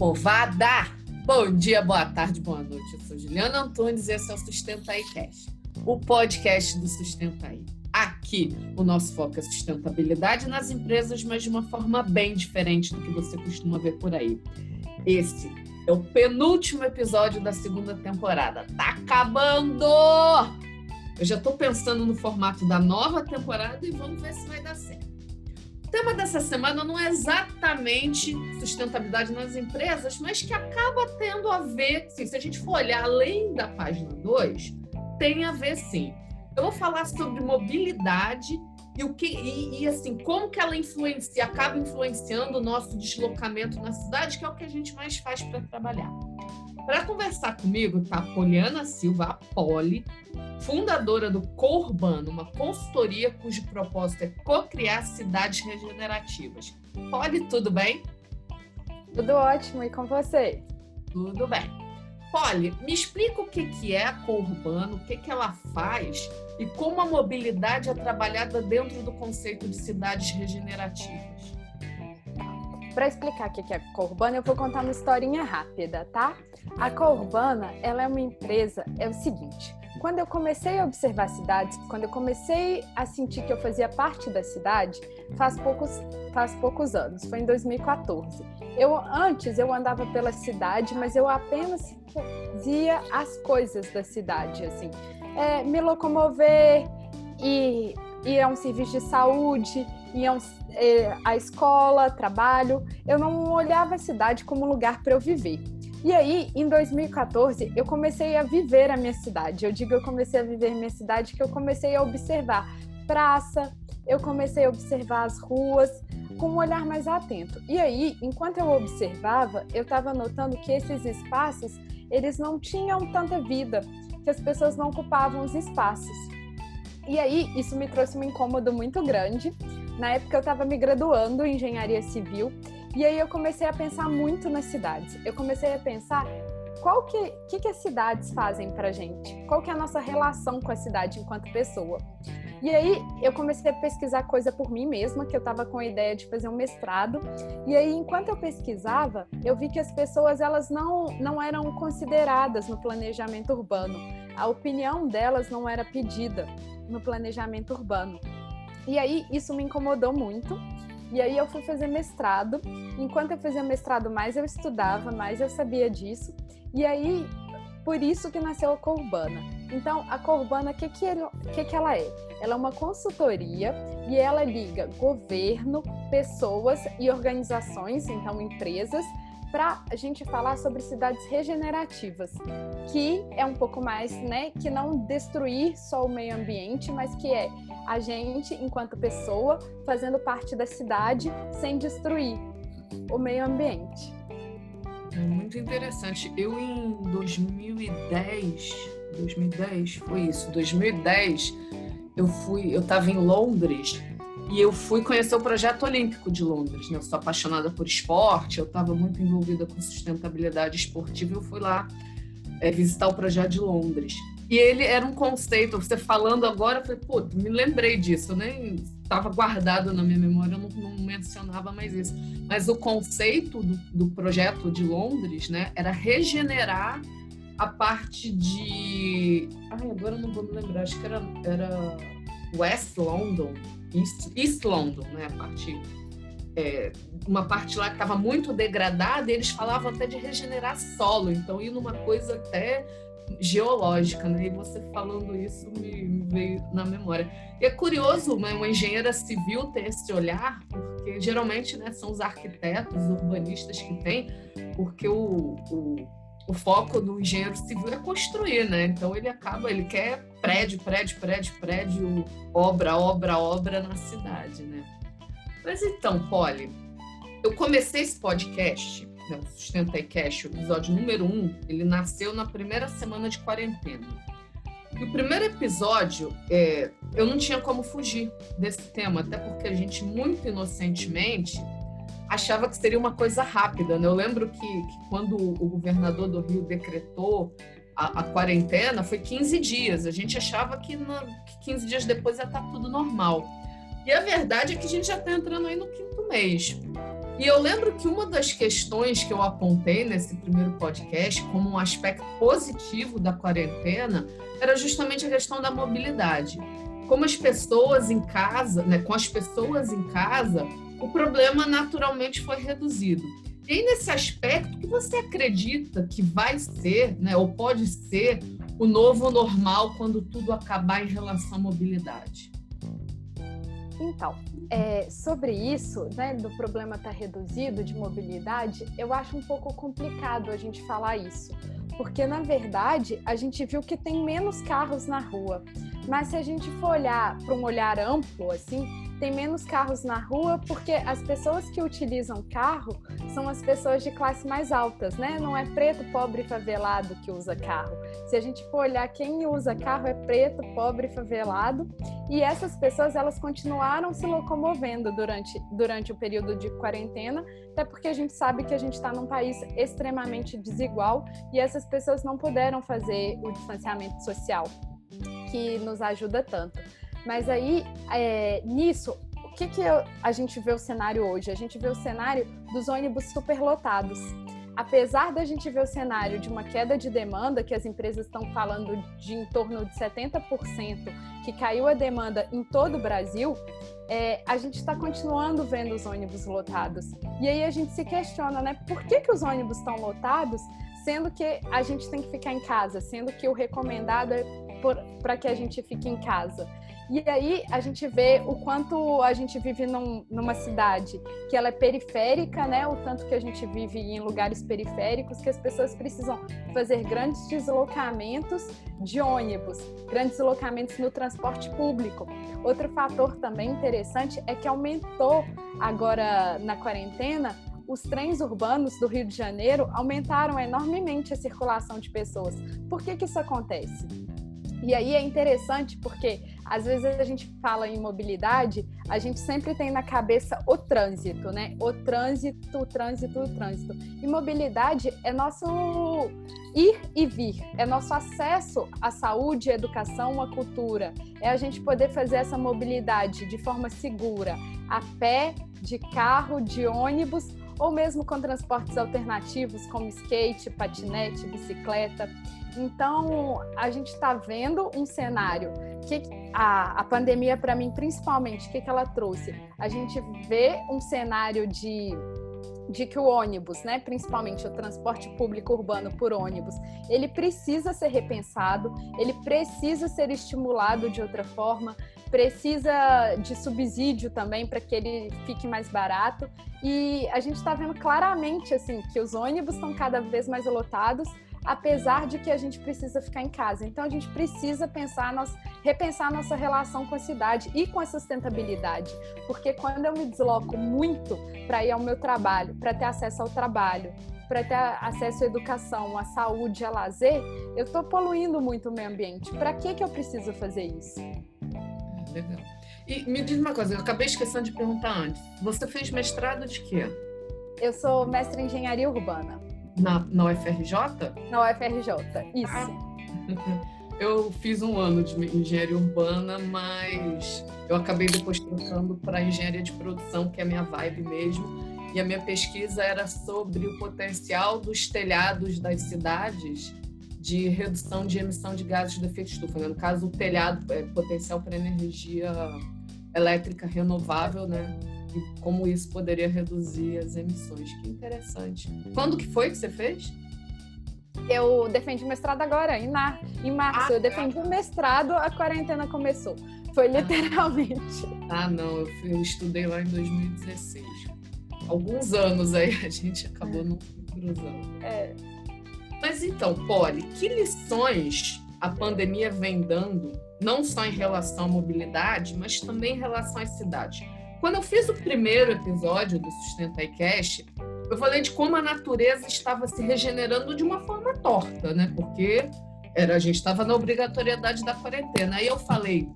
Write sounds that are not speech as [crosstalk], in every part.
povada! Bom dia, boa tarde, boa noite. Eu sou Juliana Antunes e esse é o Sustenta aí Cash, o podcast do Sustenta aí. Aqui, o nosso foco é sustentabilidade nas empresas, mas de uma forma bem diferente do que você costuma ver por aí. Esse é o penúltimo episódio da segunda temporada. Tá acabando! Eu já estou pensando no formato da nova temporada e vamos ver se vai dar certo. O tema dessa semana não é exatamente sustentabilidade nas empresas, mas que acaba tendo a ver, se a gente for olhar além da página 2, tem a ver sim. Eu vou falar sobre mobilidade e o que e, e, assim como que ela influencia, acaba influenciando o nosso deslocamento na cidade, que é o que a gente mais faz para trabalhar. Para conversar comigo tá a Poliana Silva, a Poli, fundadora do Corbano, uma consultoria cujo propósito é co-criar cidades regenerativas. Poli, tudo bem? Tudo ótimo, e com você? Tudo bem. Poli, me explica o que, que é a Corbano, o que, que ela faz e como a mobilidade é trabalhada dentro do conceito de cidades regenerativas. Para explicar o que é a Corbana, eu vou contar uma historinha rápida, tá? A Corbana, ela é uma empresa, é o seguinte, quando eu comecei a observar cidades, quando eu comecei a sentir que eu fazia parte da cidade, faz poucos, faz poucos anos, foi em 2014. Eu antes eu andava pela cidade, mas eu apenas via as coisas da cidade, assim, é, me locomover e ir a um serviço de saúde, ir a, um, é, a escola, trabalho. Eu não olhava a cidade como lugar para eu viver. E aí, em 2014, eu comecei a viver a minha cidade. Eu digo eu comecei a viver minha cidade que eu comecei a observar praça, eu comecei a observar as ruas com um olhar mais atento. E aí, enquanto eu observava, eu estava notando que esses espaços, eles não tinham tanta vida, que as pessoas não ocupavam os espaços. E aí, isso me trouxe um incômodo muito grande. Na época, eu estava me graduando em engenharia civil e aí eu comecei a pensar muito nas cidades. Eu comecei a pensar qual que, que, que as cidades fazem para gente? Qual que é a nossa relação com a cidade enquanto pessoa? E aí eu comecei a pesquisar coisa por mim mesma, que eu estava com a ideia de fazer um mestrado. E aí enquanto eu pesquisava, eu vi que as pessoas elas não não eram consideradas no planejamento urbano. A opinião delas não era pedida no planejamento urbano. E aí isso me incomodou muito. E aí eu fui fazer mestrado. Enquanto eu fazia mestrado, mais eu estudava, mais eu sabia disso. E aí, por isso que nasceu a Corbana. Então, a Corbana, o que, que, que, que ela é? Ela é uma consultoria e ela liga governo, pessoas e organizações, então empresas, para a gente falar sobre cidades regenerativas, que é um pouco mais, né, que não destruir só o meio ambiente, mas que é a gente, enquanto pessoa, fazendo parte da cidade sem destruir o meio ambiente. É muito interessante. Eu em 2010, 2010 foi isso, 2010, eu fui, eu estava em Londres e eu fui conhecer o projeto olímpico de Londres. Né? Eu sou apaixonada por esporte, eu estava muito envolvida com sustentabilidade esportiva. Eu fui lá é, visitar o projeto de Londres. E ele era um conceito, você falando agora, eu falei, pô, me lembrei disso, nem estava guardado na minha memória, eu não, não, mencionava mais isso. Mas o conceito do, do, projeto de Londres, né, era regenerar a parte de. Ai, agora eu não vou me lembrar, acho que era, era West London, East, East London, né, a parte. É, uma parte lá que estava muito degradada, e eles falavam até de regenerar solo, então ir numa coisa até geológica, né? E você falando isso me, me veio na memória. E é curioso, né, uma engenheira civil ter esse olhar, porque geralmente, né, são os arquitetos, os urbanistas que têm, porque o, o, o foco do engenheiro civil é construir, né? Então ele acaba, ele quer prédio, prédio, prédio, prédio, obra, obra, obra na cidade, né? Mas então, Polly, eu comecei esse podcast o Sustenta Cash, o episódio número um, ele nasceu na primeira semana de quarentena. E o primeiro episódio, é, eu não tinha como fugir desse tema, até porque a gente, muito inocentemente, achava que seria uma coisa rápida. Né? Eu lembro que, que quando o governador do Rio decretou a, a, quarentena, foi 15 dias. A gente achava que, na, que 15 dias depois ia estar tudo normal. E a verdade é que a gente já está entrando aí no quinto mês. E eu lembro que uma das questões que eu apontei nesse primeiro podcast como um aspecto positivo da quarentena era justamente a questão da mobilidade. Como as pessoas em casa, né, com as pessoas em casa, o problema naturalmente foi reduzido. E aí, nesse aspecto, que você acredita que vai ser, né, ou pode ser, o novo normal quando tudo acabar em relação à mobilidade? Então, é, sobre isso, né, do problema estar tá reduzido de mobilidade, eu acho um pouco complicado a gente falar isso, porque na verdade a gente viu que tem menos carros na rua. Mas se a gente for olhar para um olhar amplo, assim, tem menos carros na rua porque as pessoas que utilizam carro são as pessoas de classe mais altas, né? Não é preto, pobre favelado que usa carro. Se a gente for olhar quem usa carro é preto, pobre favelado. E essas pessoas, elas continuaram se locomovendo durante, durante o período de quarentena, até porque a gente sabe que a gente está num país extremamente desigual e essas pessoas não puderam fazer o distanciamento social que nos ajuda tanto. Mas aí, é, nisso, o que, que eu, a gente vê o cenário hoje? A gente vê o cenário dos ônibus superlotados. Apesar da gente ver o cenário de uma queda de demanda, que as empresas estão falando de em torno de 70%, que caiu a demanda em todo o Brasil, é, a gente está continuando vendo os ônibus lotados. E aí a gente se questiona, né? Por que, que os ônibus estão lotados, sendo que a gente tem que ficar em casa, sendo que o recomendado é para que a gente fique em casa? E aí a gente vê o quanto a gente vive num, numa cidade que ela é periférica, né? O tanto que a gente vive em lugares periféricos, que as pessoas precisam fazer grandes deslocamentos de ônibus, grandes deslocamentos no transporte público. Outro fator também interessante é que aumentou agora na quarentena os trens urbanos do Rio de Janeiro aumentaram enormemente a circulação de pessoas. Por que, que isso acontece? E aí é interessante porque às vezes a gente fala em mobilidade, a gente sempre tem na cabeça o trânsito, né? O trânsito, o trânsito, o trânsito. E mobilidade é nosso ir e vir, é nosso acesso à saúde, à educação, à cultura. É a gente poder fazer essa mobilidade de forma segura, a pé, de carro, de ônibus ou mesmo com transportes alternativos como skate, patinete, bicicleta. Então, a gente está vendo um cenário que a, a pandemia, para mim, principalmente, o que, que ela trouxe? A gente vê um cenário de de que o ônibus, né, principalmente o transporte público urbano por ônibus, ele precisa ser repensado, ele precisa ser estimulado de outra forma, precisa de subsídio também para que ele fique mais barato. E a gente está vendo claramente assim que os ônibus estão cada vez mais lotados apesar de que a gente precisa ficar em casa. Então a gente precisa pensar nossa, repensar nossa relação com a cidade e com a sustentabilidade, porque quando eu me desloco muito para ir ao meu trabalho, para ter acesso ao trabalho, para ter acesso à educação, à saúde, a lazer, eu estou poluindo muito o meio ambiente. Para que que eu preciso fazer isso? Legal. E me diz uma coisa, eu acabei esquecendo de perguntar antes. Você fez mestrado de quê? Eu sou mestre em engenharia urbana. Na, na UFRJ? Na UFRJ, isso. Ah. [laughs] Eu fiz um ano de engenharia urbana, mas eu acabei depois trocando para engenharia de produção, que é a minha vibe mesmo. E a minha pesquisa era sobre o potencial dos telhados das cidades de redução de emissão de gases de efeito estufa. Né? No caso, o telhado é potencial para energia elétrica renovável, né? e como isso poderia reduzir as emissões. Que interessante. Quando que foi que você fez? Eu defendi o mestrado agora, em, mar... em março. Ah, eu defendi o mestrado, a quarentena começou. Foi ah. literalmente. Ah, não, eu, fui, eu estudei lá em 2016. Alguns anos aí a gente acabou é. não cruzando. É. Mas então, Polly, que lições a pandemia vem dando, não só em relação à mobilidade, mas também em relação às cidades? Quando eu fiz o primeiro episódio do Sustenta Cash, eu falei de como a natureza estava se regenerando de uma forma torta, né? Porque era, a gente estava na obrigatoriedade da quarentena. Aí eu falei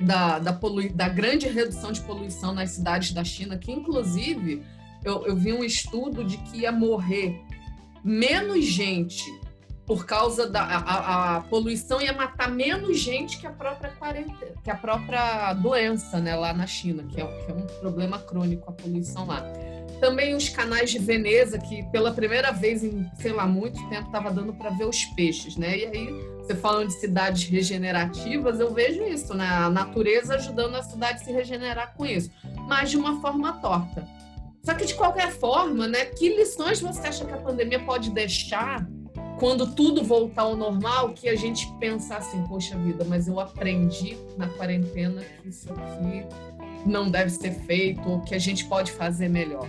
da, da, polui, da grande redução de poluição nas cidades da China, que inclusive eu, eu vi um estudo de que ia morrer menos gente por causa da a, a, poluição ia matar menos gente que a própria quarentena, que a própria doença, né, lá na China, que é, que é um problema crônico a poluição lá. também os canais de Veneza, que pela primeira vez em, sei lá, muito tempo estava dando para ver os peixes, né? E aí, você falando de cidades regenerativas, eu vejo isso, né? A natureza ajudando a cidade a se regenerar com isso, mas de uma forma torta. Só que, de qualquer forma, né? Que lições você acha que a pandemia pode deixar quando tudo voltar ao normal, que a gente pensar assim, poxa vida, mas eu aprendi na quarentena que isso aqui não deve ser feito ou que a gente pode fazer melhor?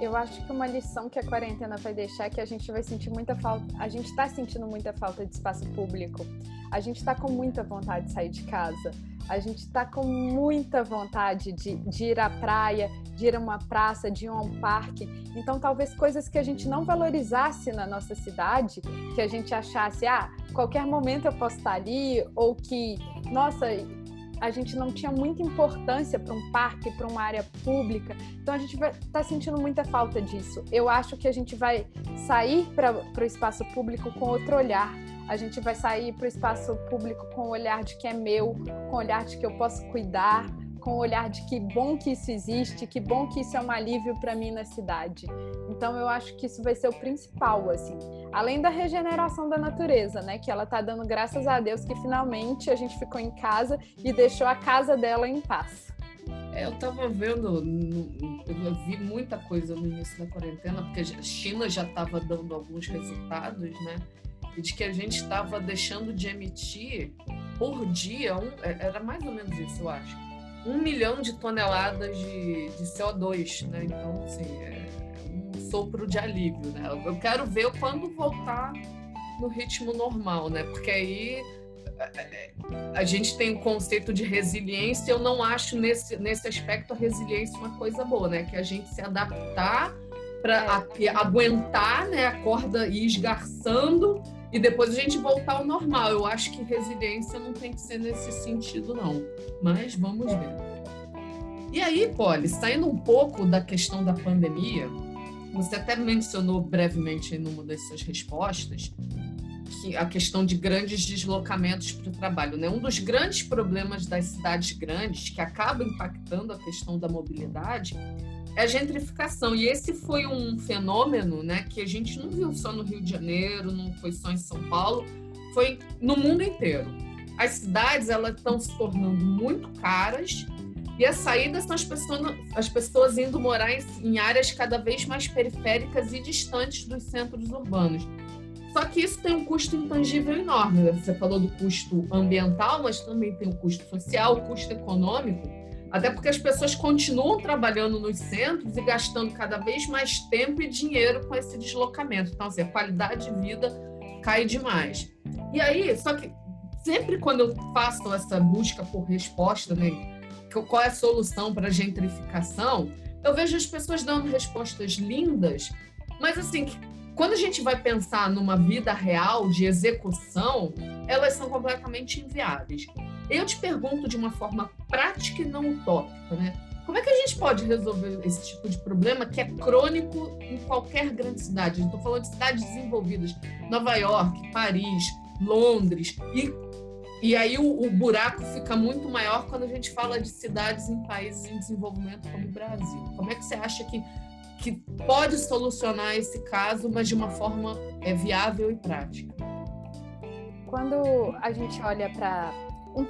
Eu acho que uma lição que a quarentena vai deixar é que a gente vai sentir muita falta. A gente está sentindo muita falta de espaço público. A gente está com muita vontade de sair de casa. A gente está com muita vontade de, de, ir à praia, de ir a uma praça, de ir a um parque. Então, talvez coisas que a gente não valorizasse na nossa cidade, que a gente achasse, ah, qualquer momento eu posso estar ali, ou que, nossa, a gente não tinha muita importância para um parque, para uma área pública. Então a gente está sentindo muita falta disso. Eu acho que a gente vai sair para o espaço público com outro olhar. A gente vai sair para o espaço público com o olhar de que é meu, com o olhar de que eu posso cuidar, com o olhar de que bom que isso existe, que bom que isso é um alívio para mim na cidade. Então eu acho que isso vai ser o principal, assim. Além da regeneração da natureza, né? Que ela tá dando graças a Deus que finalmente a gente ficou em casa e deixou a casa dela em paz. É, eu tava vendo, eu vi muita coisa no início da quarentena, porque a China já estava dando alguns resultados, né? E de que a gente estava deixando de emitir por dia, um, é, era mais ou menos isso, eu acho um milhão de toneladas de, de CO2, né? Então, assim, é um sopro de alívio, né? Eu quero ver quando voltar no ritmo normal, né? Porque aí é, é, a gente tem o conceito de resiliência, eu não acho nesse, nesse aspecto a resiliência uma coisa boa, né? Que a gente se adaptar para é. aguentar né, a corda ir esgarçando e depois a gente voltar ao normal. Eu acho que resiliência não tem que ser nesse sentido, não. Mas vamos ver. E aí, Polly, saindo um pouco da questão da pandemia, você até mencionou brevemente em uma das suas respostas que a questão de grandes deslocamentos para o trabalho. Né? Um dos grandes problemas das cidades grandes, que acaba impactando a questão da mobilidade, é a gentrificação. E esse foi um fenômeno né, que a gente não viu só no Rio de Janeiro, não foi só em São Paulo, foi no mundo inteiro. As cidades elas estão se tornando muito caras e a saída são as pessoas, as pessoas indo morar em, em áreas cada vez mais periféricas e distantes dos centros urbanos. Só que isso tem um custo intangível enorme. Né? Você falou do custo ambiental, mas também tem o custo social, o custo econômico até porque as pessoas continuam trabalhando nos centros e gastando cada vez mais tempo e dinheiro com esse deslocamento. Então, assim, a qualidade de vida cai demais. E aí, só que sempre quando eu faço essa busca por resposta, né, qual é a solução para a gentrificação, eu vejo as pessoas dando respostas lindas, mas assim, quando a gente vai pensar numa vida real de execução, elas são completamente inviáveis. Eu te pergunto de uma forma prática e não utópica, né? Como é que a gente pode resolver esse tipo de problema que é crônico em qualquer grande cidade? Estou falando de cidades desenvolvidas, Nova York, Paris, Londres, e, e aí o, o buraco fica muito maior quando a gente fala de cidades em países em desenvolvimento como o Brasil. Como é que você acha que, que pode solucionar esse caso, mas de uma forma é, viável e prática? Quando a gente olha para um,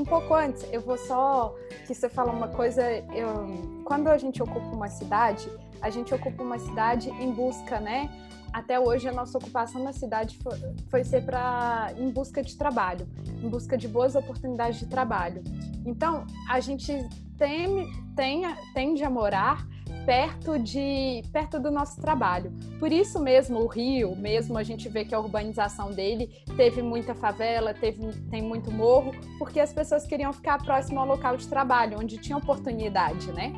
um pouco antes, eu vou só que você fala uma coisa. Eu, quando a gente ocupa uma cidade, a gente ocupa uma cidade em busca, né? Até hoje a nossa ocupação na cidade foi, foi ser para em busca de trabalho, em busca de boas oportunidades de trabalho. Então a gente tem, tem, tende a morar perto de perto do nosso trabalho. Por isso mesmo o Rio, mesmo a gente vê que a urbanização dele teve muita favela, teve tem muito morro, porque as pessoas queriam ficar próximo ao local de trabalho, onde tinha oportunidade, né?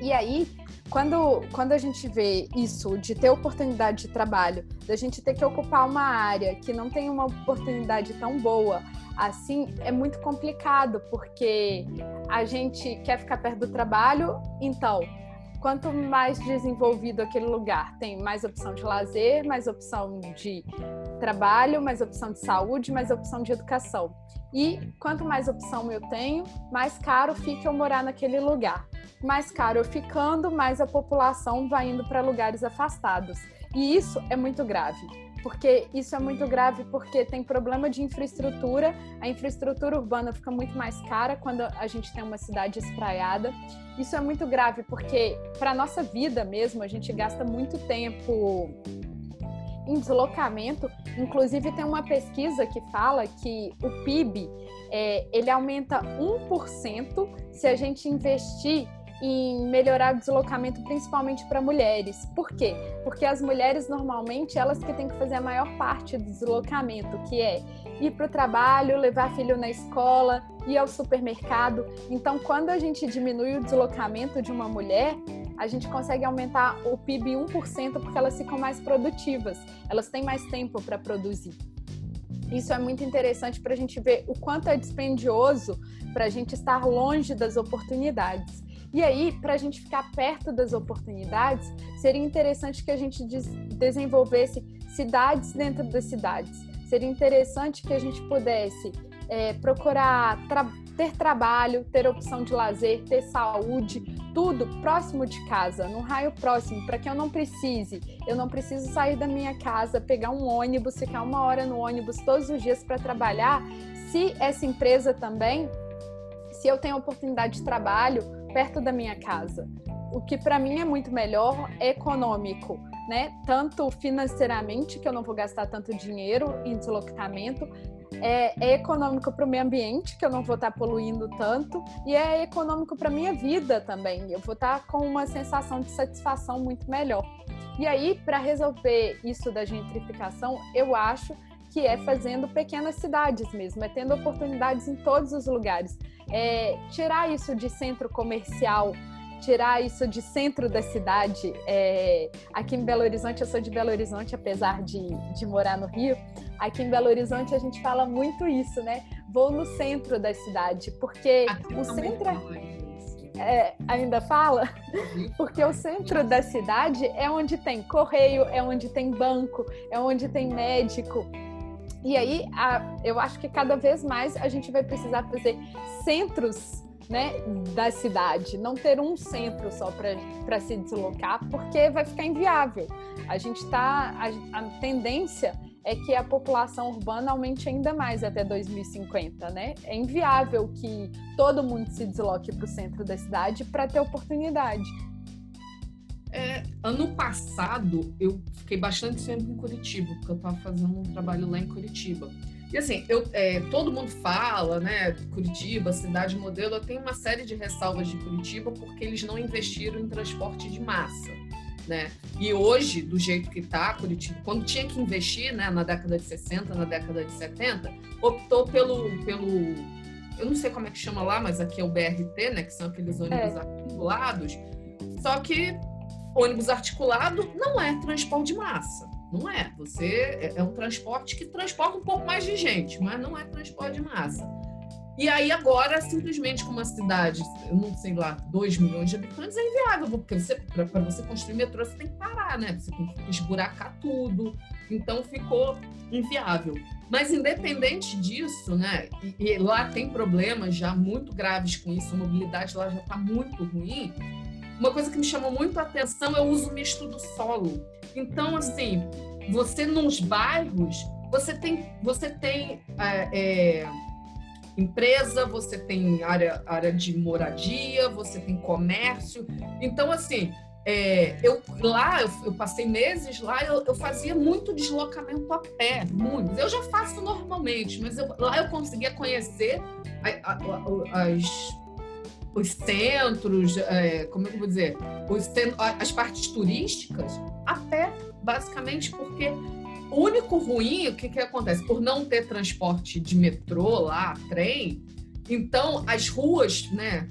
E aí, quando, quando a gente vê isso de ter oportunidade de trabalho, da gente ter que ocupar uma área que não tem uma oportunidade tão boa, assim, é muito complicado, porque a gente quer ficar perto do trabalho, então quanto mais desenvolvido aquele lugar, tem mais opção de lazer, mais opção de trabalho, mais opção de saúde, mais opção de educação. E quanto mais opção eu tenho, mais caro fica eu morar naquele lugar. mais caro ficando, mais a população vai indo para lugares afastados. E isso é muito grave porque isso é muito grave porque tem problema de infraestrutura, a infraestrutura urbana fica muito mais cara quando a gente tem uma cidade espraiada. Isso é muito grave porque para a nossa vida mesmo, a gente gasta muito tempo em deslocamento. Inclusive tem uma pesquisa que fala que o PIB é, ele aumenta 1% se a gente investir em melhorar o deslocamento, principalmente para mulheres. Por quê? Porque as mulheres normalmente elas que têm que fazer a maior parte do deslocamento, que é ir para o trabalho, levar filho na escola, ir ao supermercado. Então, quando a gente diminui o deslocamento de uma mulher, a gente consegue aumentar o PIB 1% porque elas ficam mais produtivas, elas têm mais tempo para produzir. Isso é muito interessante para a gente ver o quanto é dispendioso para a gente estar longe das oportunidades. E aí, para a gente ficar perto das oportunidades, seria interessante que a gente desenvolvesse cidades dentro das cidades. Seria interessante que a gente pudesse é, procurar tra ter trabalho, ter opção de lazer, ter saúde, tudo próximo de casa, num raio próximo, para que eu não precise. Eu não preciso sair da minha casa, pegar um ônibus, ficar uma hora no ônibus todos os dias para trabalhar. Se essa empresa também, se eu tenho oportunidade de trabalho perto da minha casa, o que para mim é muito melhor é econômico, né? Tanto financeiramente, que eu não vou gastar tanto dinheiro em deslocamento, é, é econômico para o meio ambiente, que eu não vou estar tá poluindo tanto, e é econômico para minha vida também. Eu vou estar tá com uma sensação de satisfação muito melhor. E aí, para resolver isso da gentrificação, eu acho que é fazendo pequenas cidades mesmo, é tendo oportunidades em todos os lugares. É, tirar isso de centro comercial tirar isso de centro da cidade. É, aqui em Belo Horizonte, eu sou de Belo Horizonte, apesar de, de morar no Rio. Aqui em Belo Horizonte a gente fala muito isso, né? Vou no centro da cidade, porque aqui o centro. É, ainda fala? Porque o centro da cidade é onde tem correio, é onde tem banco, é onde tem médico. E aí, a, eu acho que cada vez mais a gente vai precisar fazer centros né, da cidade, não ter um centro só para se deslocar, porque vai ficar inviável. A gente está. A, a, tendência é que a população urbana aumente ainda mais até 2050, né? É inviável que todo mundo se desloque para o centro da cidade para ter oportunidade. É, ano passado, eu fiquei bastante tempo em Curitiba, porque eu estava fazendo um trabalho lá em Curitiba. E assim, eu, é, todo mundo fala, né, Curitiba, cidade modelo, eu tenho uma série de ressalvas de Curitiba porque eles não investiram em transporte de massa. Né? E hoje, do jeito que está, Curitiba, quando tinha que investir, né, na década de 60, na década de 70, optou pelo, pelo eu não sei como é que chama lá, mas aqui é o BRT, né, que são aqueles ônibus é. articulados. Só que ônibus articulado não é transporte de massa. Não é. Você é, é um transporte que transporta um pouco mais de gente, mas não é transporte de massa. E aí agora, simplesmente com uma cidade, eu não sei lá, 2 milhões de habitantes, é inviável, porque você, para você construir metrô, você tem que parar, né? Você tem que esburacar tudo. Então ficou inviável. Mas independente disso, né? E, e lá tem problemas já muito graves com isso, a mobilidade lá já está muito ruim. Uma coisa que me chamou muito a atenção é o uso misto do solo. Então, assim, você nos bairros, você tem, você tem é, é, empresa, você tem área, área de moradia, você tem comércio. Então, assim, é, eu lá eu, eu, passei meses lá, eu, eu, fazia muito deslocamento a pé, muito. Eu já faço normalmente, mas eu, lá eu conseguia conhecer a, a, a, as os centros, é, como é que eu vou dizer, os, as partes turísticas a pé, basicamente porque o único ruim, o que, que acontece? Por não ter transporte de metrô lá, trem, então as ruas, né,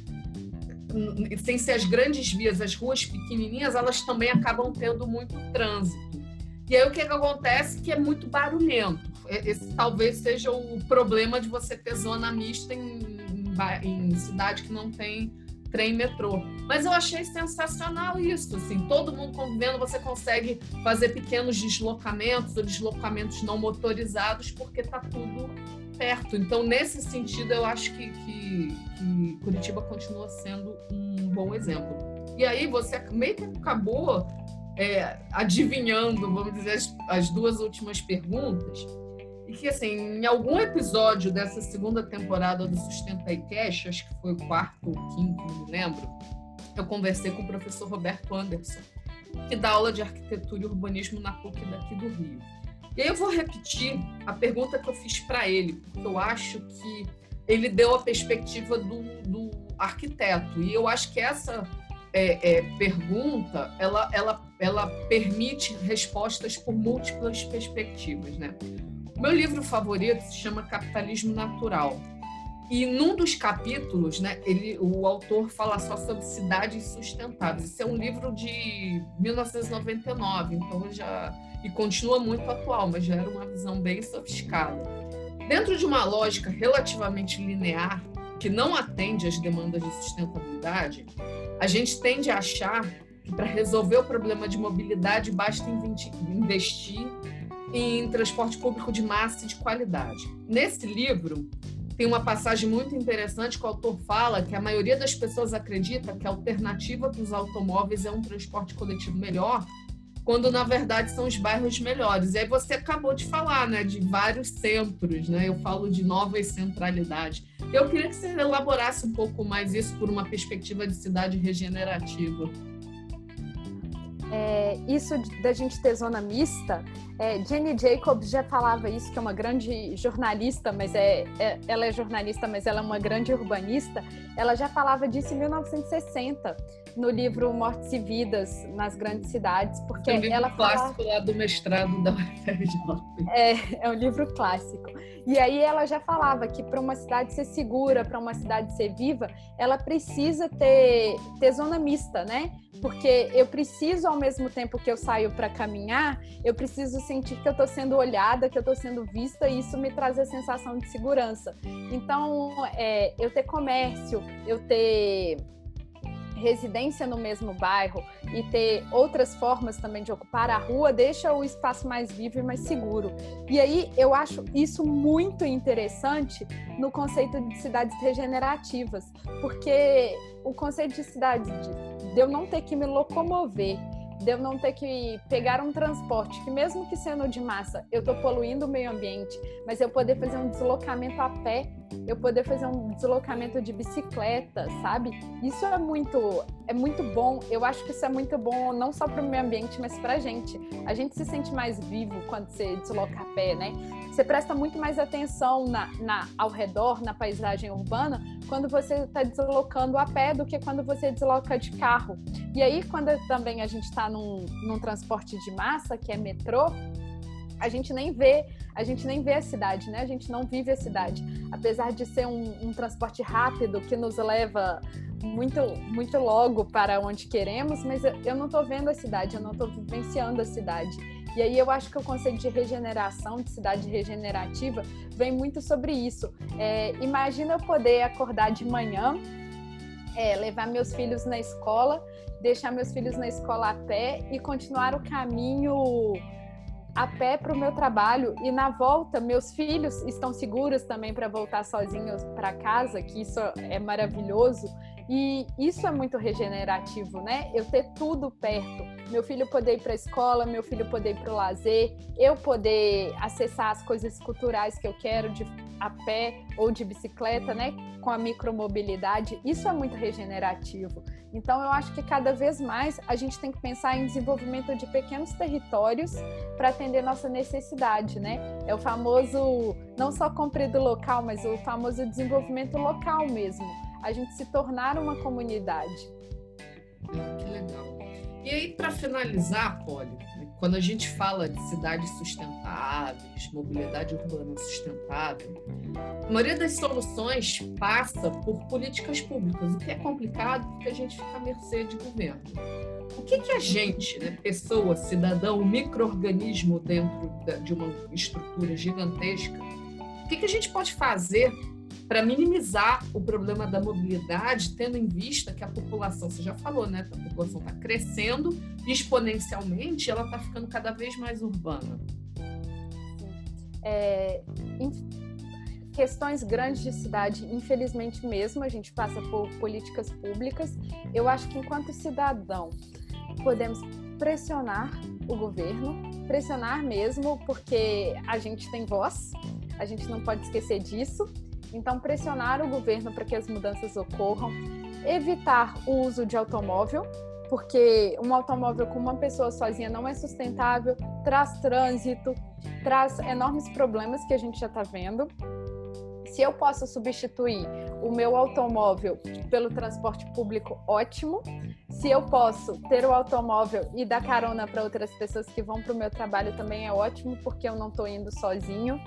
sem ser as grandes vias, as ruas pequenininhas, elas também acabam tendo muito trânsito. E aí o que, que acontece? Que é muito barulhento. Esse talvez seja o problema de você ter zona mista em em cidade que não tem trem metrô. Mas eu achei sensacional isso, assim, todo mundo convivendo, você consegue fazer pequenos deslocamentos ou deslocamentos não motorizados porque está tudo perto. Então, nesse sentido, eu acho que, que, que Curitiba continua sendo um bom exemplo. E aí você meio que acabou é, adivinhando, vamos dizer, as, as duas últimas perguntas. Que, assim, em algum episódio dessa segunda temporada do Sustenta e Cash, acho que foi o quarto ou quinto, não me lembro, eu conversei com o professor Roberto Anderson, que dá aula de arquitetura e urbanismo na PUC daqui do Rio. E aí eu vou repetir a pergunta que eu fiz para ele, porque eu acho que ele deu a perspectiva do, do arquiteto. E eu acho que essa é, é, pergunta ela, ela, ela permite respostas por múltiplas perspectivas. Né? Meu livro favorito se chama Capitalismo Natural. E num dos capítulos, né, ele, o autor fala só sobre cidades sustentáveis. Esse é um livro de 1999, então já e continua muito atual, mas já era uma visão bem sofisticada. Dentro de uma lógica relativamente linear, que não atende às demandas de sustentabilidade, a gente tende a achar que para resolver o problema de mobilidade basta investir em transporte público de massa e de qualidade. Nesse livro, tem uma passagem muito interessante que o autor fala que a maioria das pessoas acredita que a alternativa para os automóveis é um transporte coletivo melhor, quando na verdade são os bairros melhores. E aí você acabou de falar, né, de vários centros, né? Eu falo de novas centralidades. Eu queria que você elaborasse um pouco mais isso por uma perspectiva de cidade regenerativa. É, isso da gente ter zona mista, é, Jenny Jacobs já falava isso, que é uma grande jornalista, mas é, é, ela é jornalista, mas ela é uma grande urbanista. Ela já falava disso em 1960 no livro Mortes e Vidas nas Grandes Cidades, porque é um livro ela clássico fala... lá do mestrado da UFRJ. É, é um livro clássico. E aí ela já falava que para uma cidade ser segura, para uma cidade ser viva, ela precisa ter, ter zona mista, né? Porque eu preciso, ao mesmo tempo que eu saio para caminhar, eu preciso sentir que eu estou sendo olhada, que eu estou sendo vista, e isso me traz a sensação de segurança. Então, é, eu ter comércio, eu ter residência no mesmo bairro e ter outras formas também de ocupar a rua deixa o espaço mais vivo e mais seguro. E aí eu acho isso muito interessante no conceito de cidades regenerativas, porque o conceito de cidade de eu não ter que me locomover de eu não ter que pegar um transporte, que mesmo que sendo de massa, eu estou poluindo o meio ambiente, mas eu poder fazer um deslocamento a pé, eu poder fazer um deslocamento de bicicleta, sabe? Isso é muito, é muito bom. Eu acho que isso é muito bom não só para o meio ambiente, mas para a gente. A gente se sente mais vivo quando você desloca a pé, né? Você presta muito mais atenção na, na ao redor, na paisagem urbana, quando você está deslocando a pé do que quando você desloca de carro. E aí, quando também a gente está num, num transporte de massa, que é metrô, a gente nem vê, a gente nem vê a cidade, né? A gente não vive a cidade. Apesar de ser um, um transporte rápido que nos leva muito, muito logo para onde queremos, mas eu não estou vendo a cidade, eu não estou vivenciando a cidade. E aí eu acho que o conceito de regeneração, de cidade regenerativa, vem muito sobre isso. É, imagina eu poder acordar de manhã, é, levar meus filhos na escola, deixar meus filhos na escola a pé e continuar o caminho a pé para o meu trabalho e na volta meus filhos estão seguros também para voltar sozinhos para casa, que isso é maravilhoso. E isso é muito regenerativo, né? Eu ter tudo perto. Meu filho poder ir para a escola, meu filho poder ir para o lazer, eu poder acessar as coisas culturais que eu quero de a pé ou de bicicleta, né? Com a micromobilidade. Isso é muito regenerativo. Então, eu acho que cada vez mais a gente tem que pensar em desenvolvimento de pequenos territórios para atender nossa necessidade, né? É o famoso, não só compre do local, mas o famoso desenvolvimento local mesmo a gente se tornar uma comunidade. Que legal. E aí, para finalizar, né, quando a gente fala de cidades sustentáveis, mobilidade urbana sustentável, a maioria das soluções passa por políticas públicas, o que é complicado porque a gente fica à mercê de governo. O que, que a gente, né, pessoa, cidadão, microorganismo dentro de uma estrutura gigantesca, o que, que a gente pode fazer para minimizar o problema da mobilidade, tendo em vista que a população, você já falou, né? A população está crescendo exponencialmente ela está ficando cada vez mais urbana. É, questões grandes de cidade, infelizmente mesmo, a gente passa por políticas públicas. Eu acho que enquanto cidadão podemos pressionar o governo, pressionar mesmo, porque a gente tem voz, a gente não pode esquecer disso. Então, pressionar o governo para que as mudanças ocorram, evitar o uso de automóvel, porque um automóvel com uma pessoa sozinha não é sustentável, traz trânsito, traz enormes problemas que a gente já está vendo. Se eu posso substituir o meu automóvel pelo transporte público, ótimo. Se eu posso ter o automóvel e dar carona para outras pessoas que vão para o meu trabalho, também é ótimo, porque eu não estou indo sozinho.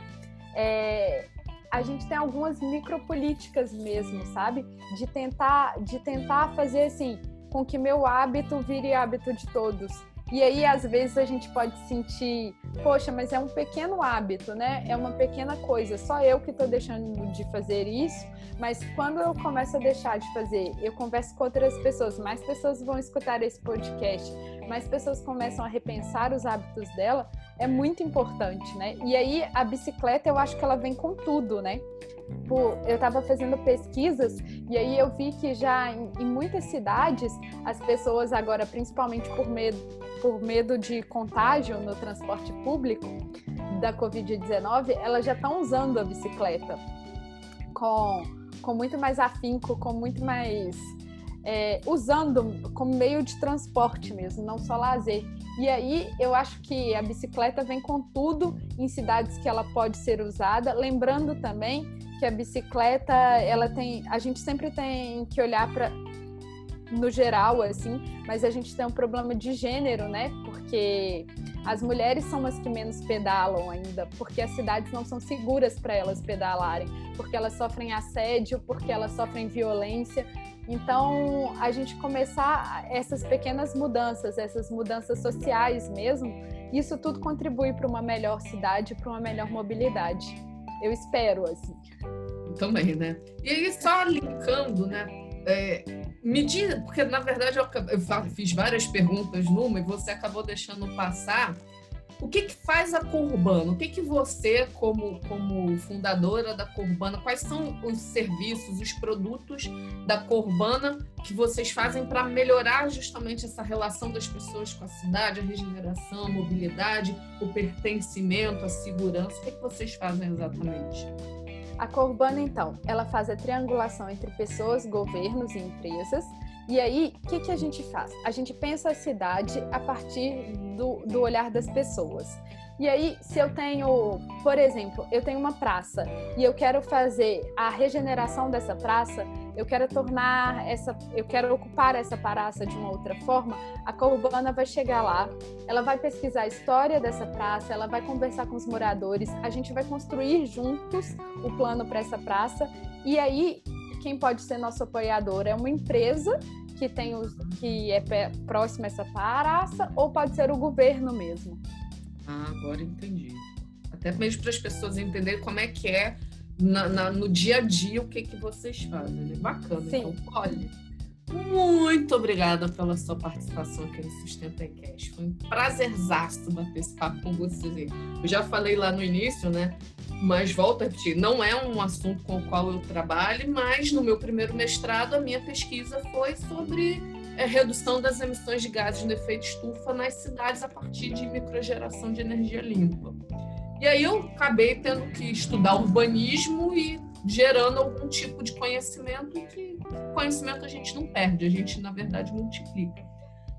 É, a gente tem algumas micropolíticas mesmo, sabe? De tentar, de tentar fazer assim com que meu hábito vire hábito de todos. E aí, às vezes, a gente pode sentir, poxa, mas é um pequeno hábito, né? É uma pequena coisa. Só eu que estou deixando de fazer isso. Mas quando eu começo a deixar de fazer, eu converso com outras pessoas, mais pessoas vão escutar esse podcast, mais pessoas começam a repensar os hábitos dela, é muito importante, né? E aí, a bicicleta, eu acho que ela vem com tudo, né? eu estava fazendo pesquisas e aí eu vi que já em, em, muitas cidades as pessoas agora, principalmente por medo, por medo de contágio no transporte público da Covid-19, elas já estão usando a bicicleta com, com muito mais afinco, com muito mais é, usando como meio de transporte mesmo, não só lazer. E aí eu acho que a bicicleta vem com tudo em cidades que ela pode ser usada, lembrando também que a bicicleta, ela tem, a gente sempre tem que olhar para no geral assim, mas a gente tem um problema de gênero, né? Porque as mulheres são as que menos pedalam ainda, porque as cidades não são seguras para elas pedalarem, porque elas sofrem assédio, porque elas sofrem violência. Então, a gente começar essas pequenas mudanças, essas mudanças sociais mesmo, isso tudo contribui para uma melhor cidade, para uma melhor mobilidade. Eu espero, assim. Também, né? E aí, só linkando, né? É, medida, porque na verdade eu, eu, fiz várias perguntas numa e você acabou deixando passar. O que, que faz a Corbana? O que, que você, como, como fundadora da Corbana, quais são os serviços, os produtos da Corbana que vocês fazem para melhorar justamente essa relação das pessoas com a cidade, a regeneração, a mobilidade, o pertencimento, a segurança? O que, que vocês fazem exatamente? A Corbana, então, ela faz a triangulação entre pessoas, governos e empresas. E aí, o que, que a gente faz? A gente pensa a cidade a partir do, do olhar das pessoas. E aí, se eu tenho, por exemplo, eu tenho uma praça e eu quero fazer a regeneração dessa praça, eu quero tornar essa, eu quero ocupar essa praça de uma outra forma, a Corbana vai chegar lá, ela vai pesquisar a história dessa praça, ela vai conversar com os moradores, a gente vai construir juntos o plano para essa praça e aí quem pode ser nosso apoiador é uma empresa que tem os, que é próxima essa praça ou pode ser o governo mesmo. Ah, agora entendi. Até mesmo para as pessoas entenderem como é que é na, na, no dia a dia o que, que vocês fazem. Né? Bacana. Sim. Então, olha, muito obrigada pela sua participação aqui no Sustenta e Cash. Foi um prazerzaço bater esse papo com vocês. Eu já falei lá no início, né? Mas volto a repetir, não é um assunto com o qual eu trabalho, mas no meu primeiro mestrado a minha pesquisa foi sobre é redução das emissões de gases de efeito estufa nas cidades a partir de microgeração de energia limpa. E aí eu acabei tendo que estudar urbanismo e gerando algum tipo de conhecimento que conhecimento a gente não perde, a gente na verdade multiplica.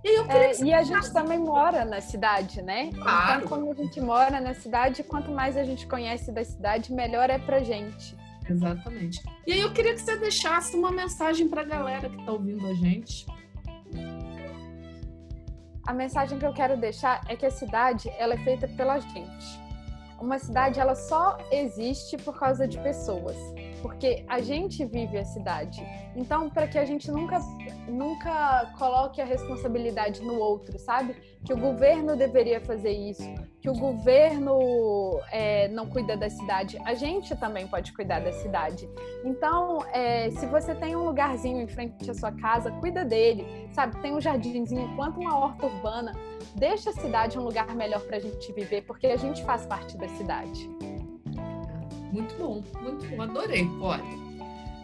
E, é, e a gente também mora na cidade, né? Claro. Então, como a gente mora na cidade, quanto mais a gente conhece da cidade, melhor é pra gente. Exatamente. E aí eu queria que você deixasse uma mensagem para a galera que está ouvindo a gente. A mensagem que eu quero deixar é que a cidade ela é feita pela gente. Uma cidade ela só existe por causa de pessoas porque a gente vive a cidade. Então, para que a gente nunca, nunca coloque a responsabilidade no outro, sabe? Que o governo deveria fazer isso, que o governo é, não cuida da cidade, a gente também pode cuidar da cidade. Então, é, se você tem um lugarzinho em frente à sua casa, cuida dele, sabe? Tem um jardinzinho, planta uma horta urbana, deixa a cidade um lugar melhor para a gente viver, porque a gente faz parte da cidade. Muito bom, muito bom, adorei, olha.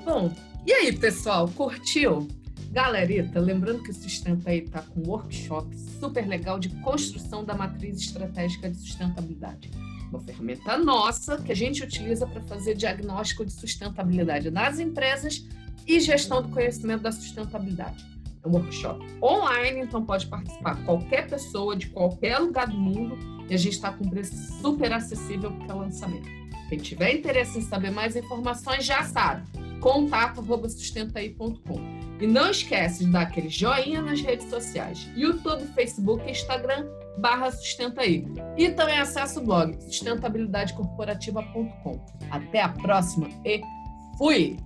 Bom, e aí, pessoal, curtiu? Galerita, lembrando que o Sustenta aí está com um workshop super legal de construção da matriz estratégica de sustentabilidade. Uma ferramenta nossa que a gente utiliza para fazer diagnóstico de sustentabilidade nas empresas e gestão do conhecimento da sustentabilidade. É um workshop online, então pode participar qualquer pessoa de qualquer lugar do mundo e a gente está com preço super acessível para lançamento. Quem tiver interesse em saber mais informações já sabe, contato@sustentaí.com. E não esquece de dar aquele joinha nas redes sociais, YouTube, Facebook Instagram, barra Sustentaí. E também acesse o blog sustentabilidadecorporativa.com. Até a próxima e fui!